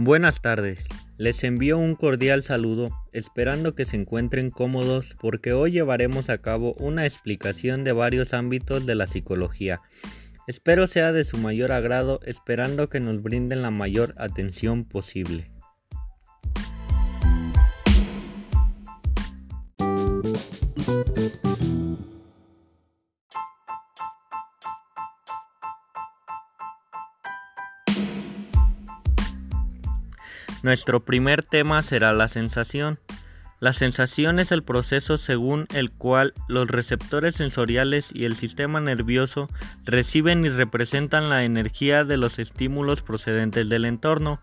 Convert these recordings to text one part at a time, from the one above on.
Buenas tardes, les envío un cordial saludo, esperando que se encuentren cómodos porque hoy llevaremos a cabo una explicación de varios ámbitos de la psicología. Espero sea de su mayor agrado, esperando que nos brinden la mayor atención posible. Nuestro primer tema será la sensación. La sensación es el proceso según el cual los receptores sensoriales y el sistema nervioso reciben y representan la energía de los estímulos procedentes del entorno.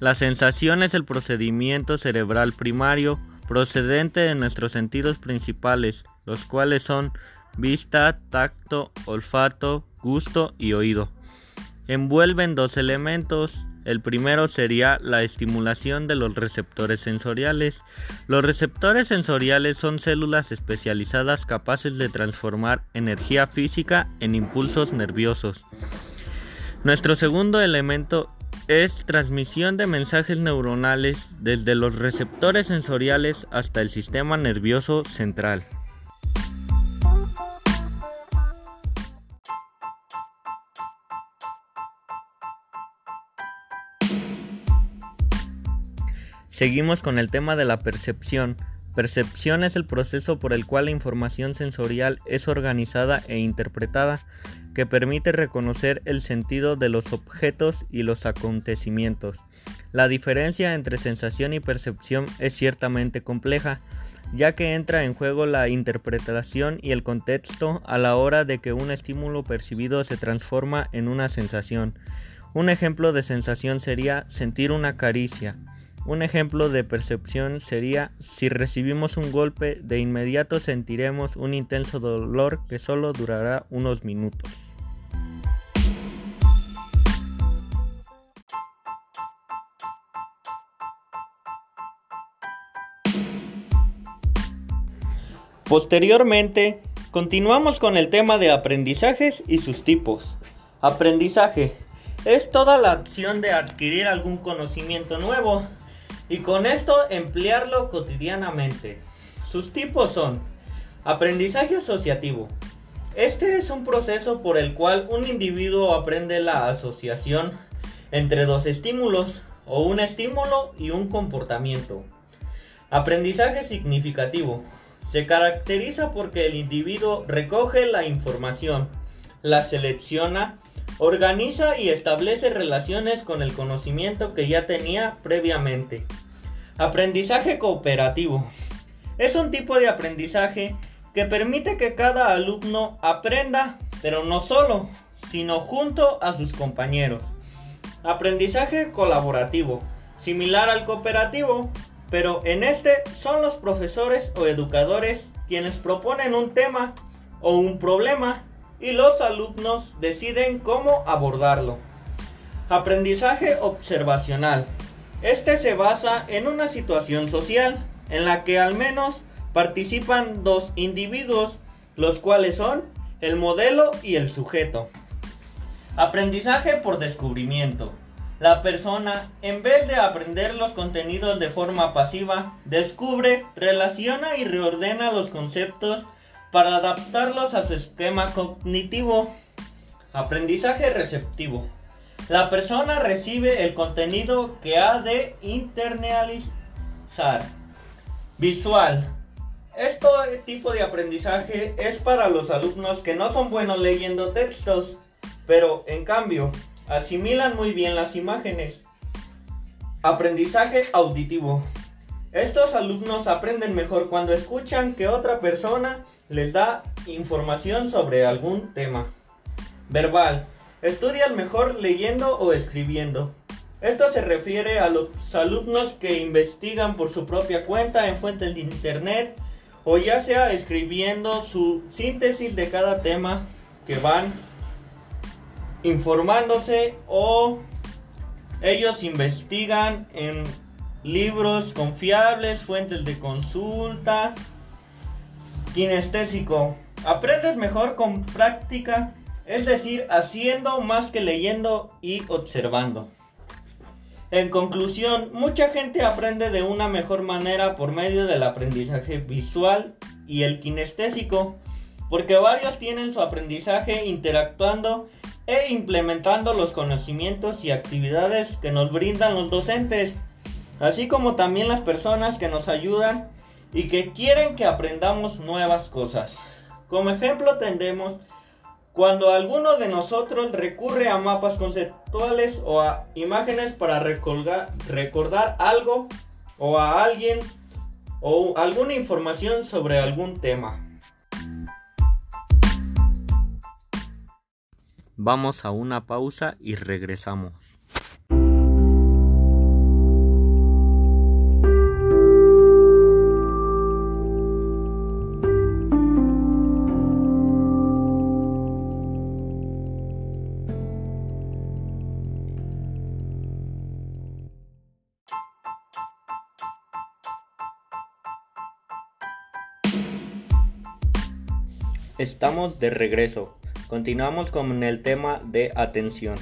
La sensación es el procedimiento cerebral primario procedente de nuestros sentidos principales, los cuales son vista, tacto, olfato, gusto y oído. Envuelven dos elementos, el primero sería la estimulación de los receptores sensoriales. Los receptores sensoriales son células especializadas capaces de transformar energía física en impulsos nerviosos. Nuestro segundo elemento es transmisión de mensajes neuronales desde los receptores sensoriales hasta el sistema nervioso central. Seguimos con el tema de la percepción. Percepción es el proceso por el cual la información sensorial es organizada e interpretada, que permite reconocer el sentido de los objetos y los acontecimientos. La diferencia entre sensación y percepción es ciertamente compleja, ya que entra en juego la interpretación y el contexto a la hora de que un estímulo percibido se transforma en una sensación. Un ejemplo de sensación sería sentir una caricia. Un ejemplo de percepción sería si recibimos un golpe de inmediato sentiremos un intenso dolor que solo durará unos minutos. Posteriormente, continuamos con el tema de aprendizajes y sus tipos. Aprendizaje es toda la acción de adquirir algún conocimiento nuevo y con esto emplearlo cotidianamente. Sus tipos son aprendizaje asociativo. Este es un proceso por el cual un individuo aprende la asociación entre dos estímulos o un estímulo y un comportamiento. Aprendizaje significativo. Se caracteriza porque el individuo recoge la información, la selecciona, organiza y establece relaciones con el conocimiento que ya tenía previamente. Aprendizaje cooperativo. Es un tipo de aprendizaje que permite que cada alumno aprenda, pero no solo, sino junto a sus compañeros. Aprendizaje colaborativo. Similar al cooperativo, pero en este son los profesores o educadores quienes proponen un tema o un problema y los alumnos deciden cómo abordarlo. Aprendizaje observacional. Este se basa en una situación social en la que al menos participan dos individuos, los cuales son el modelo y el sujeto. Aprendizaje por descubrimiento. La persona, en vez de aprender los contenidos de forma pasiva, descubre, relaciona y reordena los conceptos para adaptarlos a su esquema cognitivo. Aprendizaje receptivo. La persona recibe el contenido que ha de internalizar. Visual. Este tipo de aprendizaje es para los alumnos que no son buenos leyendo textos, pero en cambio asimilan muy bien las imágenes. Aprendizaje auditivo. Estos alumnos aprenden mejor cuando escuchan que otra persona les da información sobre algún tema. Verbal. Estudian mejor leyendo o escribiendo. Esto se refiere a los alumnos que investigan por su propia cuenta en fuentes de internet o ya sea escribiendo su síntesis de cada tema que van informándose o ellos investigan en libros confiables, fuentes de consulta. Kinestésico. Aprendes mejor con práctica es decir, haciendo más que leyendo y observando. En conclusión, mucha gente aprende de una mejor manera por medio del aprendizaje visual y el kinestésico, porque varios tienen su aprendizaje interactuando e implementando los conocimientos y actividades que nos brindan los docentes, así como también las personas que nos ayudan y que quieren que aprendamos nuevas cosas. Como ejemplo tendemos cuando alguno de nosotros recurre a mapas conceptuales o a imágenes para recordar, algo o a alguien o alguna información sobre algún tema. Vamos a una pausa y regresamos. Estamos de regreso. Continuamos con el tema de atención.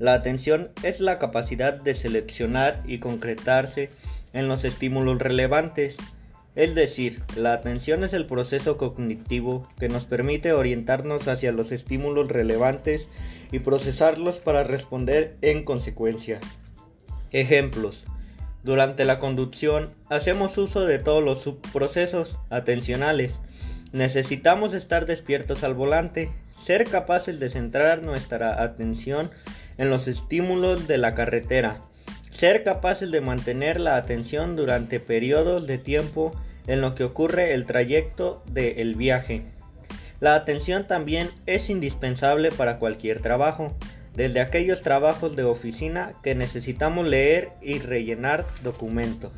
La atención es la capacidad de seleccionar y concretarse en los estímulos relevantes. Es decir, la atención es el proceso cognitivo que nos permite orientarnos hacia los estímulos relevantes y procesarlos para responder en consecuencia. Ejemplos. Durante la conducción hacemos uso de todos los subprocesos atencionales Necesitamos estar despiertos al volante, ser capaces de centrar nuestra atención en los estímulos de la carretera, ser capaces de mantener la atención durante periodos de tiempo en lo que ocurre el trayecto del viaje. La atención también es indispensable para cualquier trabajo, desde aquellos trabajos de oficina que necesitamos leer y rellenar documentos.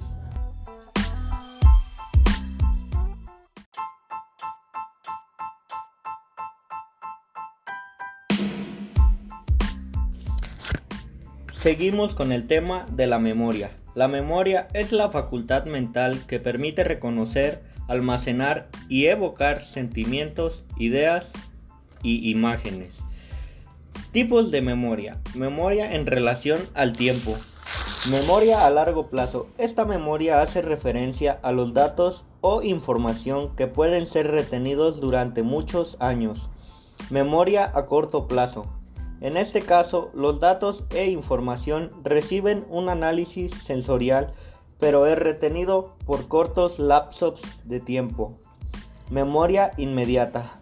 Seguimos con el tema de la memoria. La memoria es la facultad mental que permite reconocer, almacenar y evocar sentimientos, ideas y imágenes. Tipos de memoria. Memoria en relación al tiempo. Memoria a largo plazo. Esta memoria hace referencia a los datos o información que pueden ser retenidos durante muchos años. Memoria a corto plazo. En este caso, los datos e información reciben un análisis sensorial, pero es retenido por cortos lapsos de tiempo. Memoria inmediata.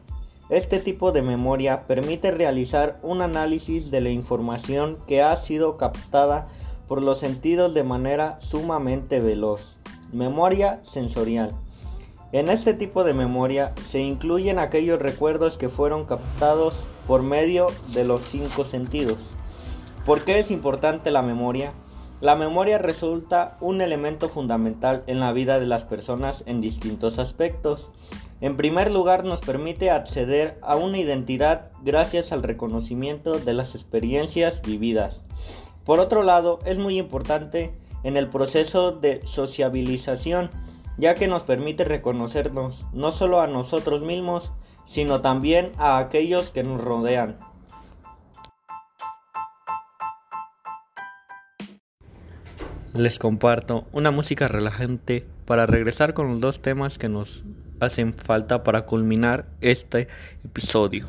Este tipo de memoria permite realizar un análisis de la información que ha sido captada por los sentidos de manera sumamente veloz. Memoria sensorial. En este tipo de memoria se incluyen aquellos recuerdos que fueron captados por medio de los cinco sentidos. ¿Por qué es importante la memoria? La memoria resulta un elemento fundamental en la vida de las personas en distintos aspectos. En primer lugar, nos permite acceder a una identidad gracias al reconocimiento de las experiencias vividas. Por otro lado, es muy importante en el proceso de sociabilización, ya que nos permite reconocernos no solo a nosotros mismos, sino también a aquellos que nos rodean. Les comparto una música relajante para regresar con los dos temas que nos hacen falta para culminar este episodio.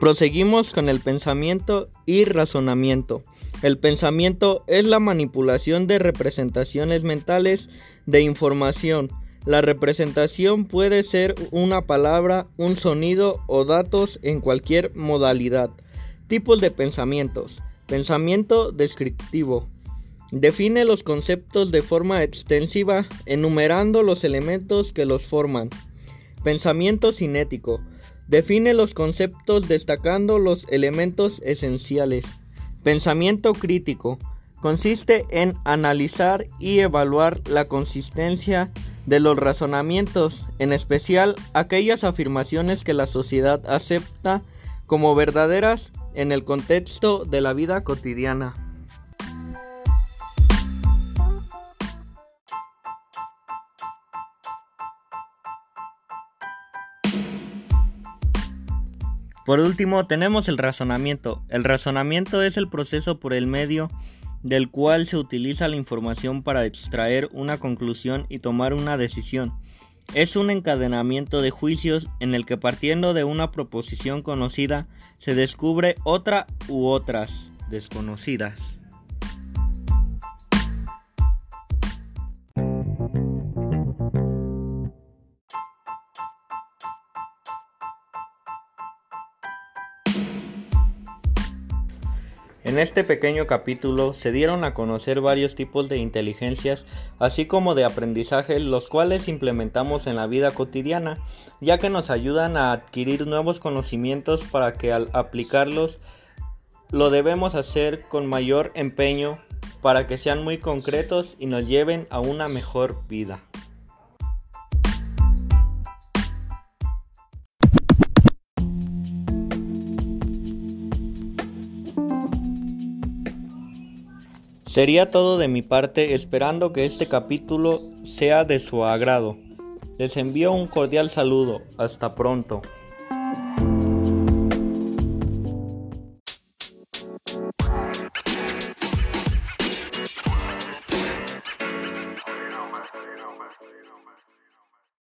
Proseguimos con el pensamiento y razonamiento. El pensamiento es la manipulación de representaciones mentales de información. La representación puede ser una palabra, un sonido o datos en cualquier modalidad. Tipos de pensamientos. Pensamiento descriptivo. Define los conceptos de forma extensiva, enumerando los elementos que los forman. Pensamiento cinético Define los conceptos destacando los elementos esenciales. Pensamiento crítico. Consiste en analizar y evaluar la consistencia de los razonamientos, en especial aquellas afirmaciones que la sociedad acepta como verdaderas en el contexto de la vida cotidiana. Por último, tenemos el razonamiento. El razonamiento es el proceso por el medio del cual se utiliza la información para extraer una conclusión y tomar una decisión. Es un encadenamiento de juicios en el que partiendo de una proposición conocida se descubre otra u otras desconocidas. En este pequeño capítulo se dieron a conocer varios tipos de inteligencias, así como de aprendizaje, los cuales implementamos en la vida cotidiana, ya que nos ayudan a adquirir nuevos conocimientos para que al aplicarlos lo debemos hacer con mayor empeño para que sean muy concretos y nos lleven a una mejor vida. Sería todo de mi parte esperando que este capítulo sea de su agrado. Les envío un cordial saludo. Hasta pronto.